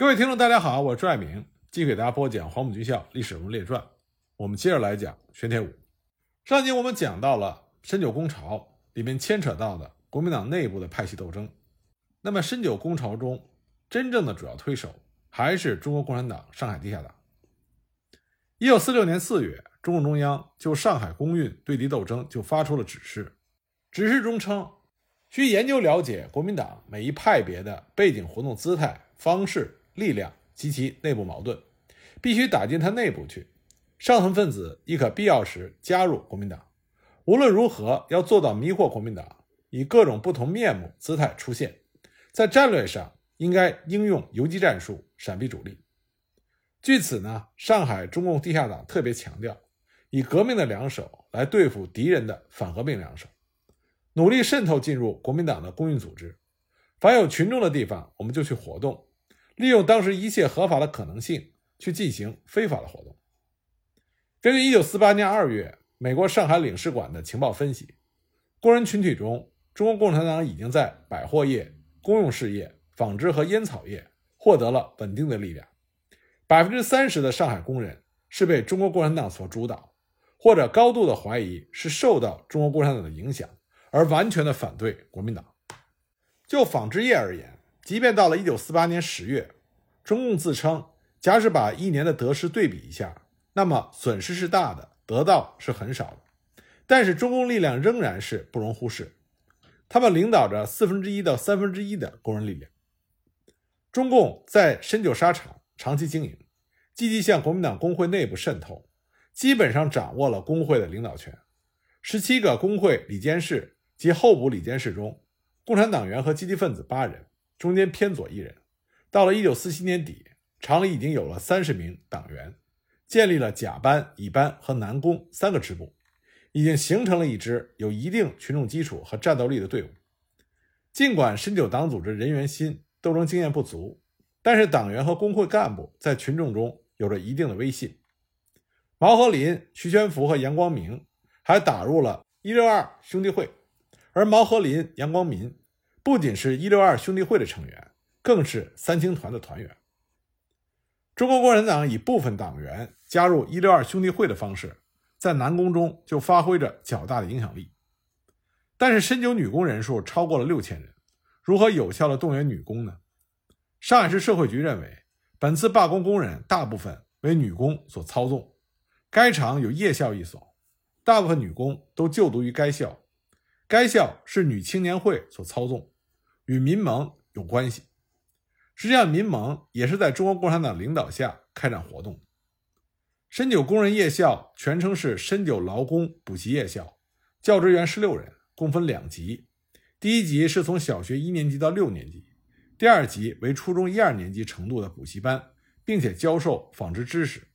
各位听众，大家好，我是朱爱明，继续给大家播讲《黄埔军校历史人物列传》。我们接着来讲玄铁五。上集我们讲到了深九攻潮里面牵扯到的国民党内部的派系斗争。那么深九攻潮中真正的主要推手还是中国共产党上海地下党。一九四六年四月，中共中央就上海工运对敌斗争就发出了指示，指示中称需研究了解国民党每一派别的背景活动姿态、方式。力量及其内部矛盾，必须打进他内部去。上层分子亦可必要时加入国民党。无论如何，要做到迷惑国民党，以各种不同面目姿态出现。在战略上，应该应用游击战术，闪避主力。据此呢，上海中共地下党特别强调，以革命的两手来对付敌人的反革命两手，努力渗透进入国民党的公运组织。凡有群众的地方，我们就去活动。利用当时一切合法的可能性去进行非法的活动。根据1948年2月美国上海领事馆的情报分析，工人群体中，中国共产党已经在百货业、公用事业、纺织和烟草业获得了稳定的力量。百分之三十的上海工人是被中国共产党所主导，或者高度的怀疑是受到中国共产党的影响，而完全的反对国民党。就纺织业而言，即便到了一九四八年十月，中共自称，假使把一年的得失对比一下，那么损失是大的，得到是很少的。但是中共力量仍然是不容忽视，他们领导着四分之一到三分之一的工人力量。中共在深九沙场长期经营，积极向国民党工会内部渗透，基本上掌握了工会的领导权。十七个工会里监事及候补里监事中，共产党员和积极分子八人。中间偏左一人，到了一九四七年底，厂里已经有了三十名党员，建立了甲班、乙班和南工三个支部，已经形成了一支有一定群众基础和战斗力的队伍。尽管深九党组织人员新，斗争经验不足，但是党员和工会干部在群众中有着一定的威信。毛和林、徐全福和杨光明还打入了一六二兄弟会，而毛和林、杨光明。不仅是一六二兄弟会的成员，更是三青团的团员。中国共产党以部分党员加入一六二兄弟会的方式，在南工中就发挥着较大的影响力。但是深九女工人数超过了六千人，如何有效的动员女工呢？上海市社会局认为，本次罢工工人大部分为女工所操纵。该厂有夜校一所，大部分女工都就读于该校。该校是女青年会所操纵，与民盟有关系。实际上，民盟也是在中国共产党领导下开展活动。深九工人夜校全称是深九劳工补习夜校，教职员十六人，共分两级。第一级是从小学一年级到六年级，第二级为初中一二年级程度的补习班，并且教授纺织知识。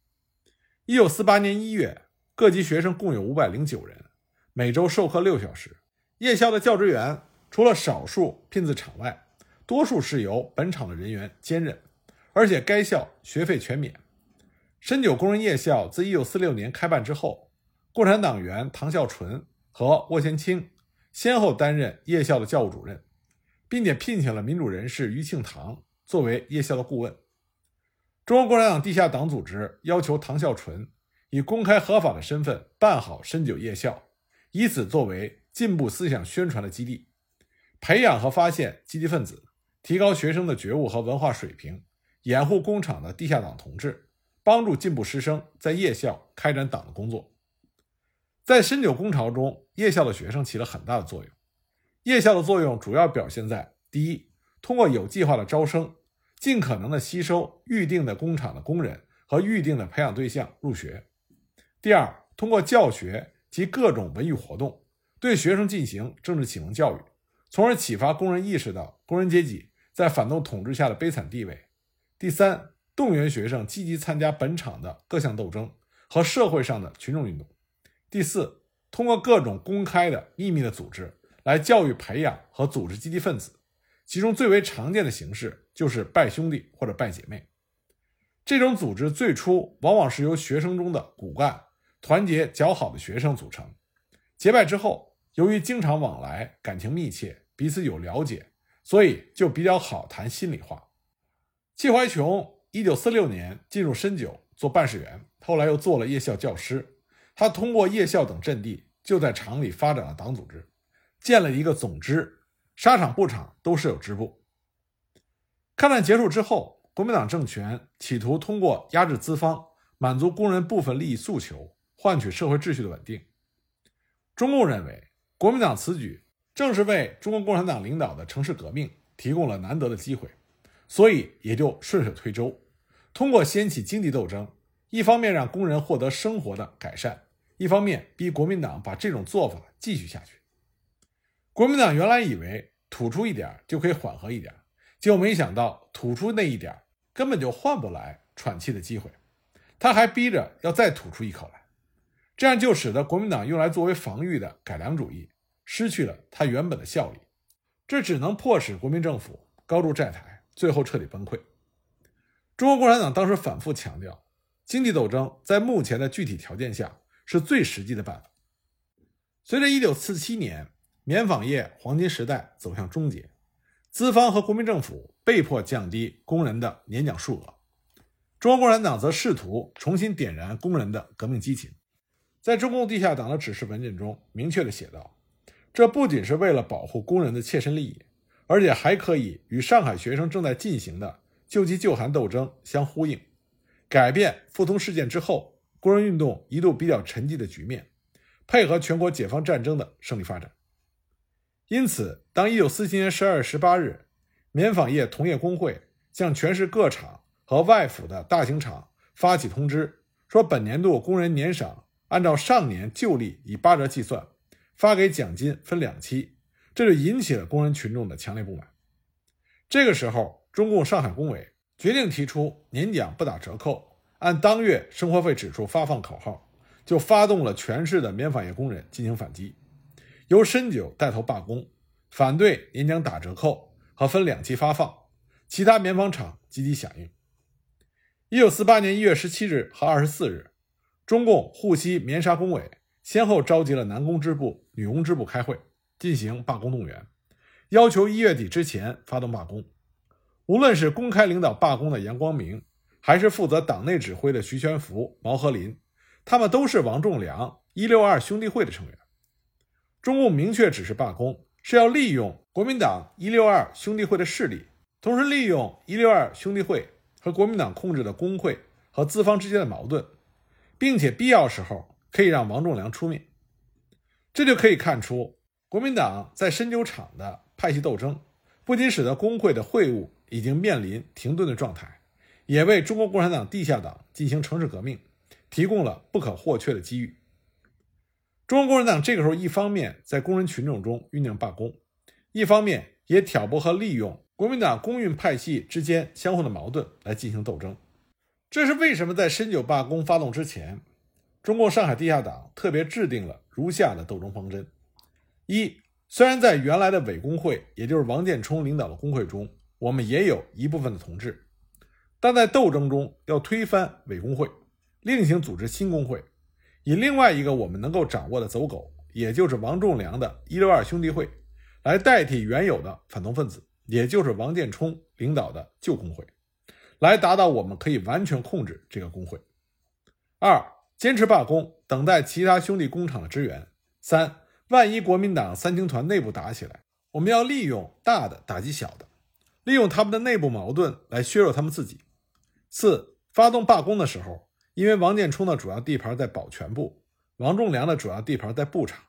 一九四八年一月，各级学生共有五百零九人，每周授课六小时。夜校的教职员除了少数聘自厂外，多数是由本厂的人员兼任，而且该校学费全免。深九工人夜校自1946年开办之后，共产党员唐孝纯和沃先清先后担任夜校的教务主任，并且聘请了民主人士余庆堂作为夜校的顾问。中国共产党地下党组织要求唐孝纯以公开合法的身份办好深九夜校，以此作为。进步思想宣传的基地，培养和发现积极分子，提高学生的觉悟和文化水平，掩护工厂的地下党同志，帮助进步师生在夜校开展党的工作。在深九工潮中，夜校的学生起了很大的作用。夜校的作用主要表现在：第一，通过有计划的招生，尽可能的吸收预定的工厂的工人和预定的培养对象入学；第二，通过教学及各种文艺活动。对学生进行政治启蒙教育，从而启发工人意识到工人阶级在反动统治下的悲惨地位。第三，动员学生积极参加本厂的各项斗争和社会上的群众运动。第四，通过各种公开的、秘密的组织来教育培养和组织积极分子，其中最为常见的形式就是拜兄弟或者拜姐妹。这种组织最初往往是由学生中的骨干、团结较好的学生组成，结拜之后。由于经常往来，感情密切，彼此有了解，所以就比较好谈心里话。季怀琼一九四六年进入深九做办事员，后来又做了夜校教师。他通过夜校等阵地，就在厂里发展了党组织，建了一个总支，沙场、布场都设有支部。抗战结束之后，国民党政权企图通过压制资方，满足工人部分利益诉求，换取社会秩序的稳定。中共认为，国民党此举正是为中国共产党领导的城市革命提供了难得的机会，所以也就顺水推舟，通过掀起经济斗争，一方面让工人获得生活的改善，一方面逼国民党把这种做法继续下去。国民党原来以为吐出一点就可以缓和一点。结果没想到，吐出那一点根本就换不来喘气的机会，他还逼着要再吐出一口来，这样就使得国民党用来作为防御的改良主义失去了它原本的效力，这只能迫使国民政府高筑债台，最后彻底崩溃。中国共产党当时反复强调，经济斗争在目前的具体条件下是最实际的办法。随着1947年棉纺业黄金时代走向终结。资方和国民政府被迫降低工人的年奖数额，中国共产党则试图重新点燃工人的革命激情。在中共地下党的指示文件中明确地写道：“这不仅是为了保护工人的切身利益，而且还可以与上海学生正在进行的救急救寒斗争相呼应，改变富通事件之后工人运动一度比较沉寂的局面，配合全国解放战争的胜利发展。”因此，当1947年12月18日，棉纺业同业工会向全市各厂和外府的大型厂发起通知，说本年度工人年赏按照上年旧例以八折计算，发给奖金分两期，这就引起了工人群众的强烈不满。这个时候，中共上海工委决定提出年奖不打折扣，按当月生活费指数发放口号，就发动了全市的棉纺业工人进行反击。由深九带头罢工，反对年奖打折扣和分两期发放，其他棉纺厂积极响应。一九四八年一月十七日和二十四日，中共沪西棉纱工委先后召集了男工支部、女工支部开会，进行罢工动员，要求一月底之前发动罢工。无论是公开领导罢工的杨光明，还是负责党内指挥的徐全福、毛和林，他们都是王仲良一六二兄弟会的成员。中共明确指示罢工，是要利用国民党一六二兄弟会的势力，同时利用一六二兄弟会和国民党控制的工会和资方之间的矛盾，并且必要时候可以让王仲良出面。这就可以看出，国民党在深酒厂的派系斗争，不仅使得工会的会务已经面临停顿的状态，也为中国共产党地下党进行城市革命提供了不可或缺的机遇。中国共产党这个时候，一方面在工人群众中酝酿罢工，一方面也挑拨和利用国民党工运派系之间相互的矛盾来进行斗争。这是为什么在深九罢工发动之前，中共上海地下党特别制定了如下的斗争方针：一，虽然在原来的伪工会，也就是王建冲领导的工会中，我们也有一部分的同志，但在斗争中要推翻伪工会，另行组织新工会。以另外一个我们能够掌握的走狗，也就是王仲良的一六二兄弟会，来代替原有的反动分子，也就是王建冲领导的旧工会，来达到我们可以完全控制这个工会。二、坚持罢工，等待其他兄弟工厂的支援。三、万一国民党三青团内部打起来，我们要利用大的打击小的，利用他们的内部矛盾来削弱他们自己。四、发动罢工的时候。因为王建冲的主要地盘在保全部，王仲良的主要地盘在布厂，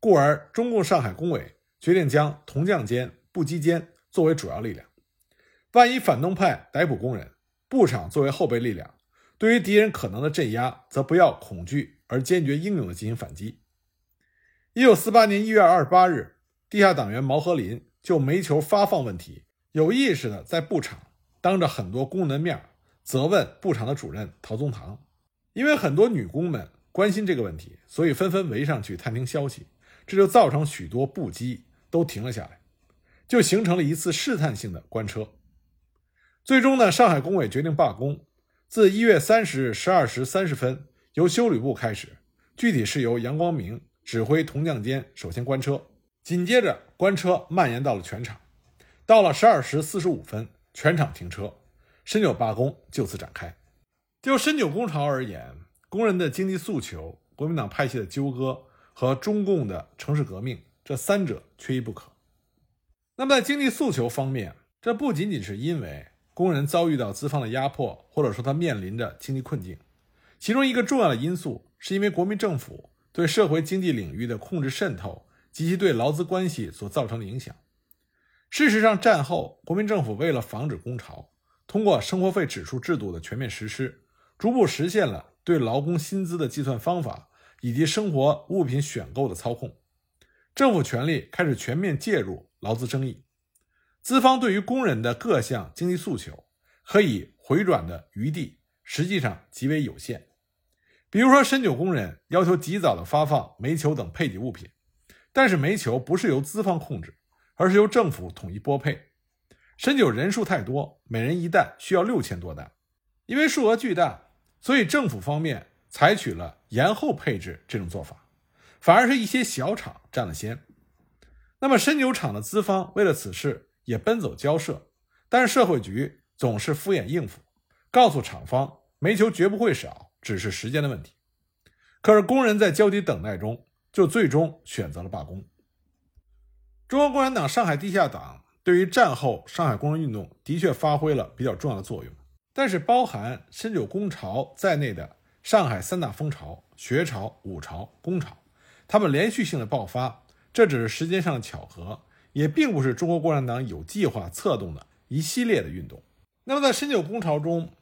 故而中共上海工委决定将铜匠间、布机间作为主要力量。万一反动派逮捕工人，布厂作为后备力量，对于敌人可能的镇压，则不要恐惧，而坚决英勇地进行反击。一九四八年一月二十八日，地下党员毛和林就煤球发放问题，有意识地在布厂当着很多工人的面责问布厂的主任陶宗堂。因为很多女工们关心这个问题，所以纷纷围上去探听消息，这就造成许多布机都停了下来，就形成了一次试探性的关车。最终呢，上海工委决定罢工，自一月三十日十二时三十分由修理部开始，具体是由杨光明指挥铜匠间首先关车，紧接着关车蔓延到了全场，到了十二时四十五分，全场停车，深九罢工就此展开。就深九工潮而言，工人的经济诉求、国民党派系的纠葛和中共的城市革命，这三者缺一不可。那么在经济诉求方面，这不仅仅是因为工人遭遇到资方的压迫，或者说他面临着经济困境，其中一个重要的因素是因为国民政府对社会经济领域的控制渗透及其对劳资关系所造成的影响。事实上，战后国民政府为了防止工潮，通过生活费指数制度的全面实施。逐步实现了对劳工薪资的计算方法以及生活物品选购的操控，政府权力开始全面介入劳资争议，资方对于工人的各项经济诉求可以回转的余地实际上极为有限。比如说，深九工人要求及早的发放煤球等配给物品，但是煤球不是由资方控制，而是由政府统一拨配。深九人数太多，每人一担需要六千多担，因为数额巨大。所以，政府方面采取了延后配置这种做法，反而是一些小厂占了先。那么，深酒厂的资方为了此事也奔走交涉，但是社会局总是敷衍应付，告诉厂方煤球绝不会少，只是时间的问题。可是，工人在焦急等待中，就最终选择了罢工。中国共产党上海地下党对于战后上海工人运动的确发挥了比较重要的作用。但是，包含深九工潮在内的上海三大风潮——学潮、五潮、工潮，他们连续性的爆发，这只是时间上的巧合，也并不是中国共产党有计划策动的一系列的运动。那么，在深九工潮中，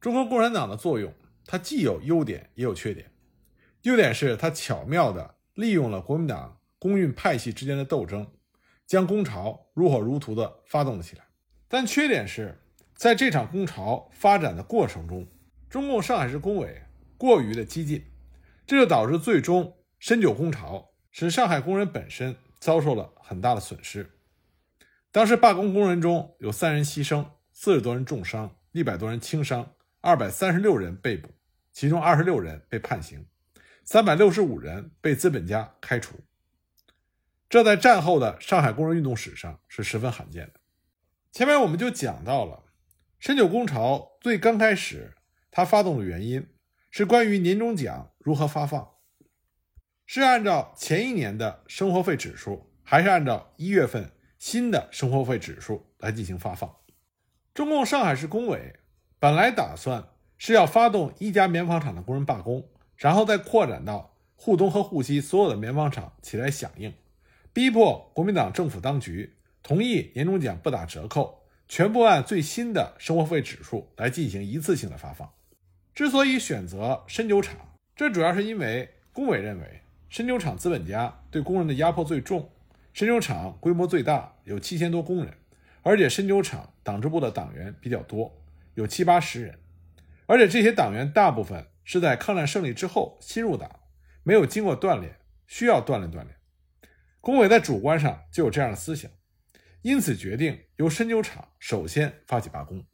中国共产党的作用，它既有优点，也有缺点。优点是它巧妙地利用了国民党工运派系之间的斗争，将工潮如火如荼地发动了起来。但缺点是。在这场工潮发展的过程中，中共上海市工委过于的激进，这就导致最终深九工潮使上海工人本身遭受了很大的损失。当时罢工工人中有三人牺牲，四十多人重伤，一百多人轻伤，二百三十六人被捕，其中二十六人被判刑，三百六十五人被资本家开除。这在战后的上海工人运动史上是十分罕见的。前面我们就讲到了。深九工潮最刚开始，它发动的原因是关于年终奖如何发放，是按照前一年的生活费指数，还是按照一月份新的生活费指数来进行发放？中共上海市工委本来打算是要发动一家棉纺厂的工人罢工，然后再扩展到沪东和沪西所有的棉纺厂起来响应，逼迫国民党政府当局同意年终奖不打折扣。全部按最新的生活费指数来进行一次性的发放。之所以选择深酒厂，这主要是因为工委认为深酒厂资本家对工人的压迫最重，深酒厂规模最大，有七千多工人，而且深酒厂党支部的党员比较多，有七八十人，而且这些党员大部分是在抗战胜利之后新入党，没有经过锻炼，需要锻炼锻炼。工委在主观上就有这样的思想。因此，决定由深酒厂首先发起罢工。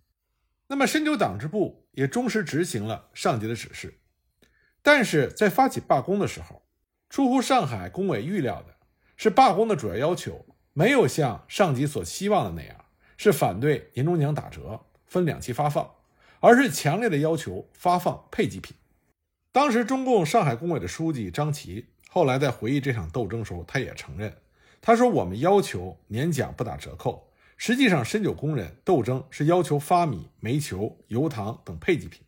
那么，深酒党支部也忠实执行了上级的指示。但是在发起罢工的时候，出乎上海工委预料的是，罢工的主要要求没有像上级所希望的那样，是反对年终奖打折、分两期发放，而是强烈的要求发放配给品。当时，中共上海工委的书记张琦后来在回忆这场斗争时候，他也承认。他说：“我们要求年奖不打折扣，实际上深酒工人斗争是要求发米、煤球、油糖等配给品。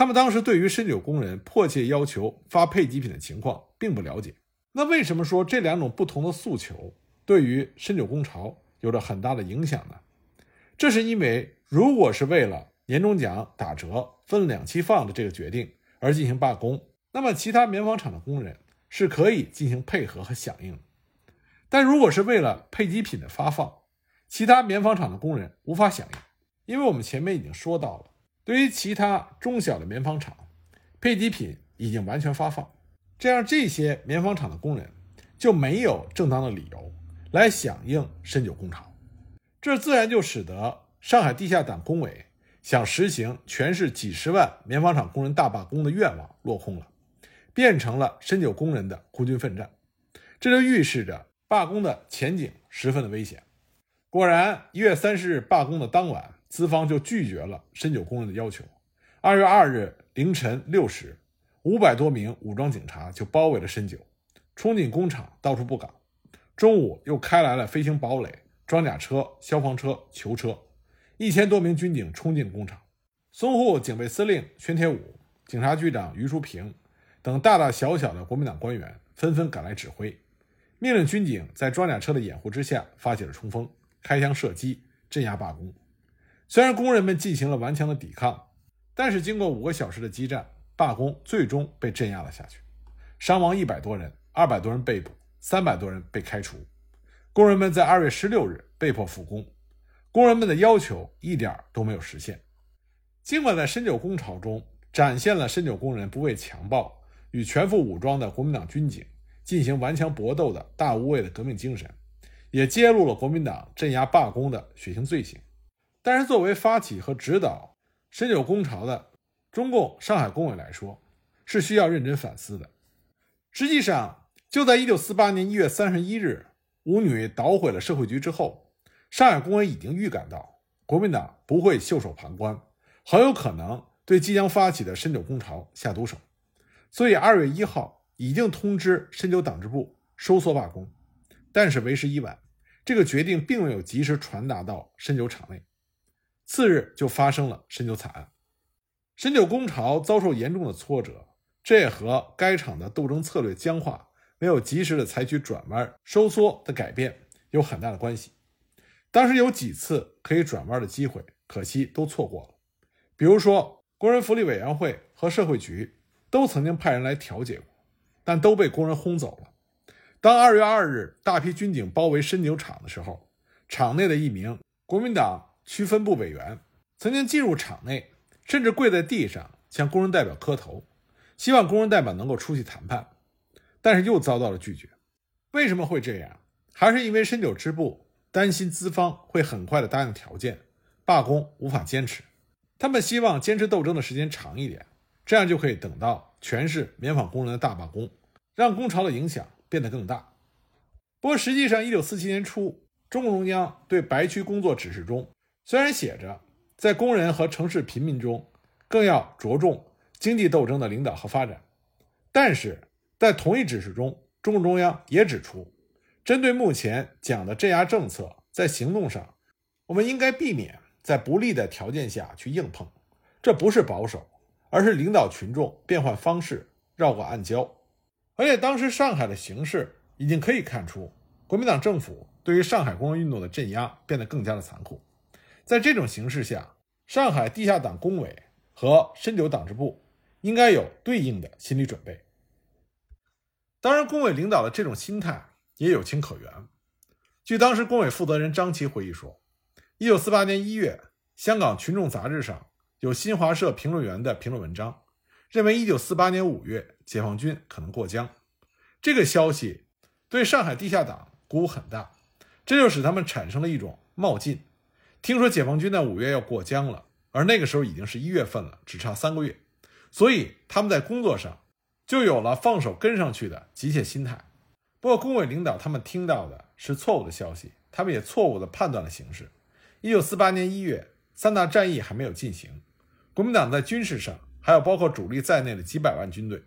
他们当时对于深酒工人迫切要求发配给品的情况并不了解。那为什么说这两种不同的诉求对于深酒工潮有着很大的影响呢？这是因为，如果是为了年终奖打折、分两期放的这个决定而进行罢工，那么其他棉纺厂的工人是可以进行配合和响应。”但如果是为了配给品的发放，其他棉纺厂的工人无法响应，因为我们前面已经说到了，对于其他中小的棉纺厂，配给品已经完全发放，这样这些棉纺厂的工人就没有正当的理由来响应深九工厂，这自然就使得上海地下党工委想实行全市几十万棉纺厂工人大罢工的愿望落空了，变成了深九工人的孤军奋战，这就预示着。罢工的前景十分的危险。果然，一月三十日罢工的当晚，资方就拒绝了深九工人的要求。二月二日凌晨六时，五百多名武装警察就包围了深九，冲进工厂，到处布岗。中午又开来了飞行堡垒、装甲车、消防车、囚车，一千多名军警冲进工厂。淞沪警备司令宣铁武、警察局长于淑平等大大小小的国民党官员纷纷赶来指挥，命令军警在装甲车的掩护之下发起了冲锋，开枪射击，镇压罢工。虽然工人们进行了顽强的抵抗。但是，经过五个小时的激战，罢工最终被镇压了下去，伤亡一百多人，二百多人被捕，三百多人被开除。工人们在二月十六日被迫复工，工人们的要求一点都没有实现。尽管在深九工潮中展现了深九工人不畏强暴、与全副武装的国民党军警进行顽强搏斗的大无畏的革命精神，也揭露了国民党镇压罢工的血腥罪行，但是作为发起和指导。深九工潮的中共上海工委来说，是需要认真反思的。实际上，就在一九四八年一月三十一日，舞女捣毁了社会局之后，上海工委已经预感到国民党不会袖手旁观，很有可能对即将发起的深九工潮下毒手。所以，二月一号已经通知深九党支部收缩罢工，但是为时已晚，这个决定并没有及时传达到深九厂内。次日就发生了深九惨案，深九工潮遭受严重的挫折，这也和该厂的斗争策略僵化，没有及时的采取转弯收缩的改变有很大的关系。当时有几次可以转弯的机会，可惜都错过了。比如说，工人福利委员会和社会局都曾经派人来调解过，但都被工人轰走了。当二月二日大批军警包围深九厂的时候，厂内的一名国民党。区分部委员曾经进入厂内，甚至跪在地上向工人代表磕头，希望工人代表能够出去谈判，但是又遭到了拒绝。为什么会这样？还是因为深九支部担心资方会很快的答应条件，罢工无法坚持。他们希望坚持斗争的时间长一点，这样就可以等到全市棉纺工人的大罢工，让工潮的影响变得更大。不过，实际上，一九四七年初，中共中央对白区工作指示中。虽然写着在工人和城市贫民中，更要着重经济斗争的领导和发展，但是在同一指示中，中共中央也指出，针对目前讲的镇压政策，在行动上，我们应该避免在不利的条件下去硬碰，这不是保守，而是领导群众变换方式，绕过暗礁。而且当时上海的形势已经可以看出，国民党政府对于上海工人运动的镇压变得更加的残酷。在这种形势下，上海地下党工委和深九党支部应该有对应的心理准备。当然，工委领导的这种心态也有情可原。据当时工委负责人张琦回忆说，一九四八年一月，香港《群众》杂志上有新华社评论员的评论文章，认为一九四八年五月解放军可能过江。这个消息对上海地下党鼓舞很大，这就使他们产生了一种冒进。听说解放军在五月要过江了，而那个时候已经是一月份了，只差三个月，所以他们在工作上就有了放手跟上去的急切心态。不过，工委领导他们听到的是错误的消息，他们也错误地判断了形势。一九四八年一月，三大战役还没有进行，国民党在军事上还有包括主力在内的几百万军队，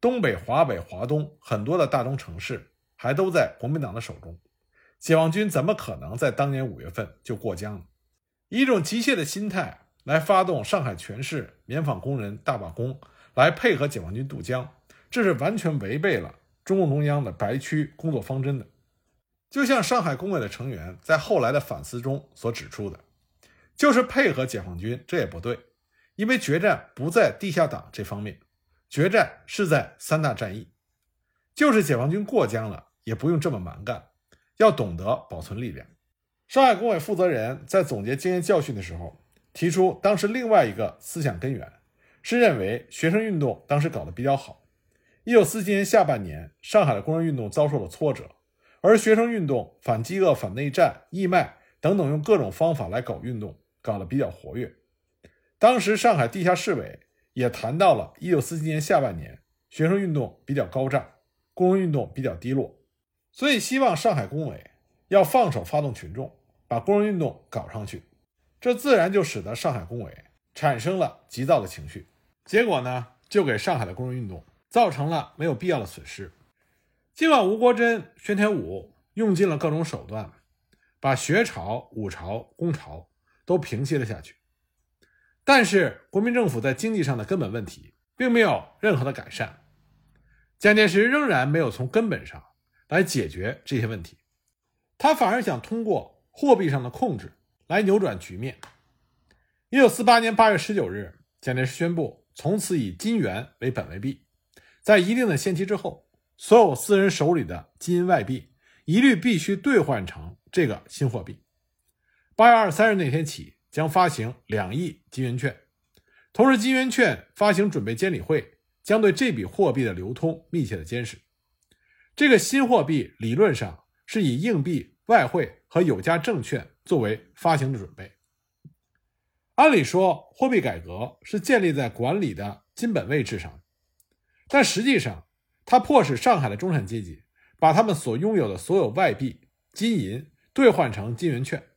东北、华北、华东很多的大中城市还都在国民党的手中。解放军怎么可能在当年五月份就过江呢？以一种急切的心态来发动上海全市棉纺工人大罢工，来配合解放军渡江，这是完全违背了中共中央的白区工作方针的。就像上海工委的成员在后来的反思中所指出的，就是配合解放军，这也不对，因为决战不在地下党这方面，决战是在三大战役。就是解放军过江了，也不用这么蛮干。要懂得保存力量。上海工委负责人在总结经验教训的时候，提出当时另外一个思想根源，是认为学生运动当时搞得比较好。一九四七年下半年，上海的工人运动遭受了挫折，而学生运动反饥饿、反内战、义卖等等，用各种方法来搞运动，搞得比较活跃。当时上海地下市委也谈到了一九四七年下半年学生运动比较高涨，工人运动比较低落。所以，希望上海工委要放手发动群众，把工人运动搞上去。这自然就使得上海工委产生了急躁的情绪，结果呢，就给上海的工人运动造成了没有必要的损失。尽管吴国桢、宣天武用尽了各种手段，把学潮、武潮、工潮都平息了下去，但是国民政府在经济上的根本问题并没有任何的改善。蒋介石仍然没有从根本上来解决这些问题，他反而想通过货币上的控制来扭转局面。一九四八年八月十九日，蒋介石宣布从此以金元为本位币，在一定的限期之后。所有私人手里的金银外币一律必须兑换成这个新货币。八月二十三日那天起，将发行两亿金元券，同时金元券发行准备监理会将对这笔货币的流通密切的监视。这个新货币理论上是以硬币、外汇和有价证券作为发行的准备。按理说，货币改革是建立在管理的金本位制上，但实际上。它迫使上海的中产阶级把他们所拥有的所有外币、金银兑换成金元券，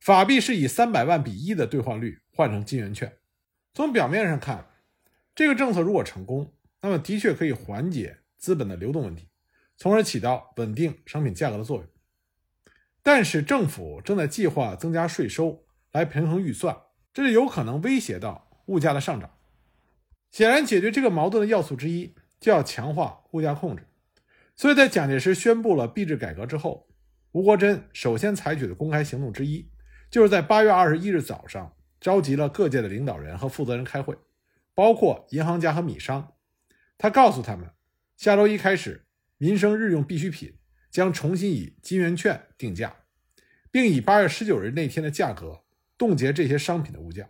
法币是以三百万比一的兑换率换成金元券。从表面上看，这个政策如果成功，那么的确可以缓解资本的流动问题，从而起到稳定商品价格的作用。但是政府正在计划增加税收来平衡预算，这就有可能威胁到物价的上涨。显然，解决这个矛盾的要素之一。就要强化物价控制，所以在蒋介石宣布了币制改革之后，吴国桢首先采取的公开行动之一，就是在八月二十一日早上召集了各界的领导人和负责人开会，包括银行家和米商。他告诉他们，下周一开始，民生日用必需品将重新以金元券定价，并以八月十九日那天的价格冻结这些商品的物价。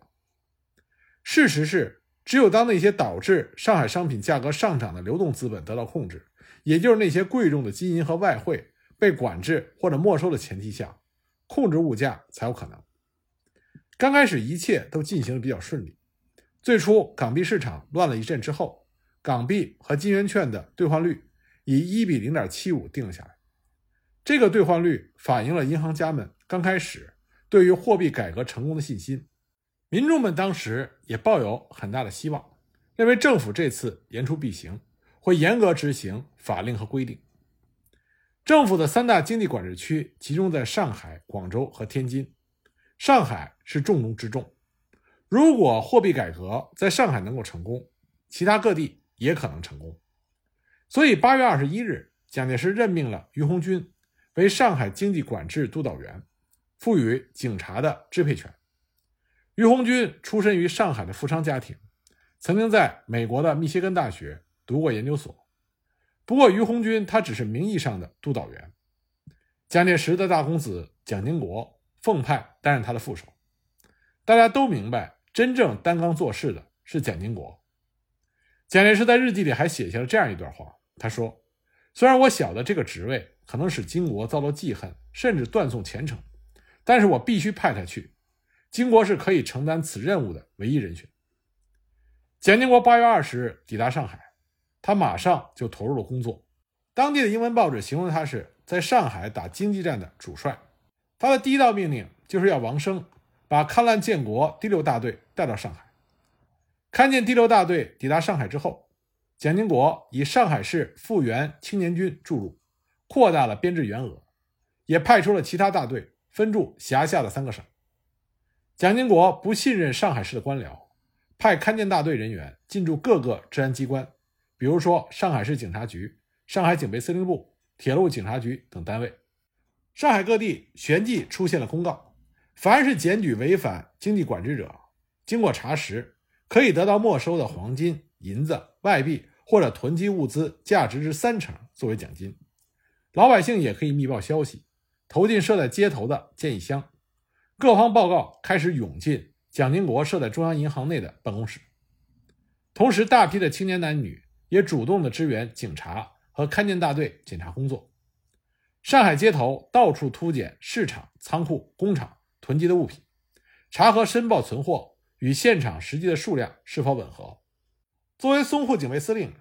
事实是。只有当那些导致上海商品价格上涨的流动资本得到控制，也就是那些贵重的金银和外汇被管制或者没收的前提下，控制物价才有可能。刚开始一切都进行的比较顺利。最初港币市场乱了一阵之后，港币和金元券的兑换率以一比零点七五定了下来。这个兑换率反映了银行家们刚开始对于货币改革成功的信心。民众们当时也抱有很大的希望，认为政府这次言出必行，会严格执行法令和规定。政府的三大经济管制区集中在上海、广州和天津，上海是重中之重。如果货币改革在上海能够成功，其他各地也可能成功。所以，八月二十一日，蒋介石任命了于鸿钧为上海经济管制督导员，赋予警察的支配权。于鸿钧出身于上海的富商家庭，曾经在美国的密歇根大学读过研究所。不过，于鸿钧他只是名义上的督导员。蒋介石的大公子蒋经国奉派担任他的副手。大家都明白，真正担纲做事的是蒋经国。蒋介石在日记里还写下了这样一段话：他说，虽然我晓得这个职位可能使金国遭到记恨，甚至断送前程，但是我必须派他去。金国是可以承担此任务的唯一人选。蒋经国八月二十日抵达上海，他马上就投入了工作。当地的英文报纸形容他是在上海打经济战的主帅。他的第一道命令就是要王生把勘澜建国第六大队带到上海。看见第六大队抵达上海之后，蒋经国以上海市复员青年军注入，扩大了编制员额，也派出了其他大队分驻辖下的三个省。蒋经国不信任上海市的官僚，派勘检大队人员进驻各个治安机关，比如说上海市警察局、上海警备司令部、铁路警察局等单位。上海各地旋即出现了公告：凡是检举违反经济管制者，经过查实，可以得到没收的黄金、银子、外币或者囤积物资价值之三成作为奖金。老百姓也可以密报消息，投进设在街头的建议箱。各方报告开始涌进蒋经国设在中央银行内的办公室，同时，大批的青年男女也主动的支援警察和勘检大队检查工作。上海街头到处突检市场、仓库、工厂囤积的物品，查核申报存货与现场实际的数量是否吻合。作为淞沪警备司令，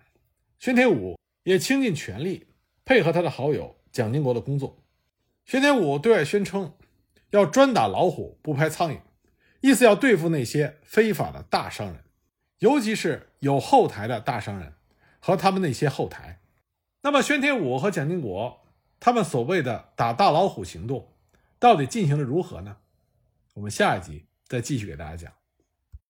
宣铁武也倾尽全力配合他的好友蒋经国的工作。宣铁武对外宣称。要专打老虎，不拍苍蝇。意思要对付那些非法的大商人，尤其是有后台的大商人和他们那些后台。那么，宣铁武和蒋经国他们所谓的打大老虎行动，到底进行的如何呢？我们下一集再继续给大家讲。